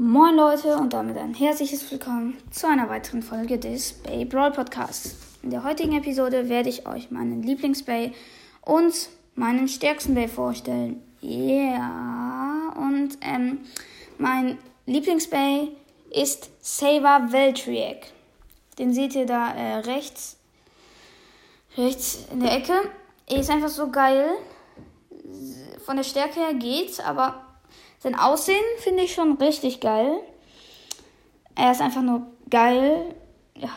Moin Leute und damit ein herzliches Willkommen zu einer weiteren Folge des Bay Brawl Podcasts. In der heutigen Episode werde ich euch meinen Lieblingsbay und meinen stärksten Bay vorstellen. Ja, und ähm, mein Lieblingsbay ist Saber Veltriac. Den seht ihr da äh, rechts, rechts in der Ecke. Er ist einfach so geil. Von der Stärke her geht's, aber sein Aussehen finde ich schon richtig geil. Er ist einfach nur geil. Ja,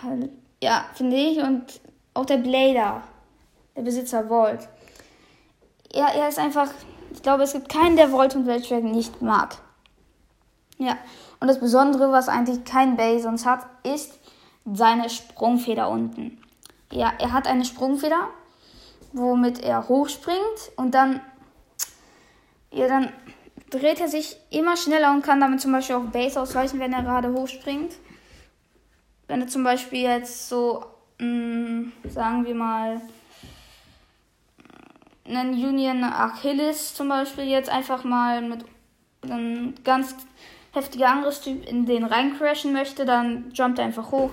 ja finde ich. Und auch der Blader, der Besitzer Volt. Ja, er ist einfach. Ich glaube, es gibt keinen, der Volt und Welttrack nicht mag. Ja. Und das Besondere, was eigentlich kein Bay sonst hat, ist seine Sprungfeder unten. Ja, er hat eine Sprungfeder, womit er hochspringt und dann. Ja, dann dreht er sich immer schneller und kann damit zum Beispiel auch Base ausweichen, wenn er gerade hochspringt. Wenn er zum Beispiel jetzt so, mh, mm, sagen wir mal, einen Union Achilles zum Beispiel jetzt einfach mal mit einem ganz heftiger Angriffstyp in den reincrashen möchte, dann jumpt er einfach hoch.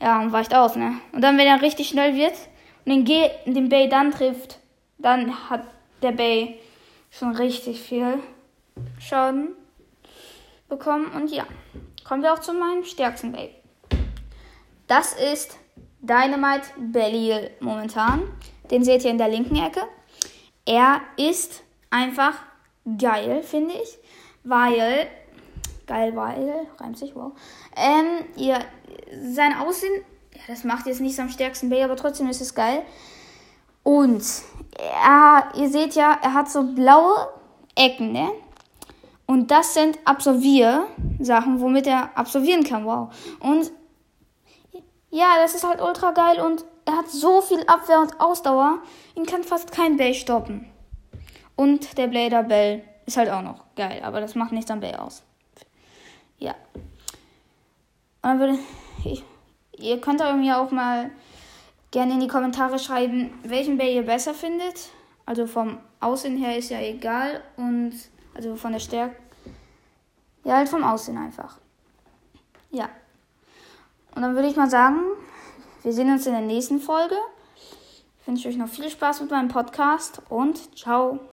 Ja, und weicht aus, ne? Und dann, wenn er richtig schnell wird und den, G den Bay dann trifft, dann hat der Bay schon richtig viel Schaden bekommen. Und ja, kommen wir auch zu meinem stärksten Babe. Das ist Dynamite Belial momentan. Den seht ihr in der linken Ecke. Er ist einfach geil, finde ich. Weil, geil, weil, reimt sich, wow. Ähm, ihr, sein Aussehen, ja, das macht jetzt nicht so am stärksten Bay, aber trotzdem ist es geil. Und er, ihr seht ja, er hat so blaue Ecken, ne? Und das sind Absolvier-Sachen, womit er absolvieren kann. Wow. Und ja, das ist halt ultra geil und er hat so viel Abwehr und Ausdauer, ihn kann fast kein Bay stoppen. Und der Blader Bell ist halt auch noch geil, aber das macht nichts am Bay aus. Ja. Würde ich, ihr könnt mir auch mal gerne in die Kommentare schreiben, welchen Bay ihr besser findet. Also vom Aussehen her ist ja egal und also von der Stärke. Ja, halt vom Aussehen einfach. Ja. Und dann würde ich mal sagen, wir sehen uns in der nächsten Folge. Ich wünsche euch noch viel Spaß mit meinem Podcast und ciao.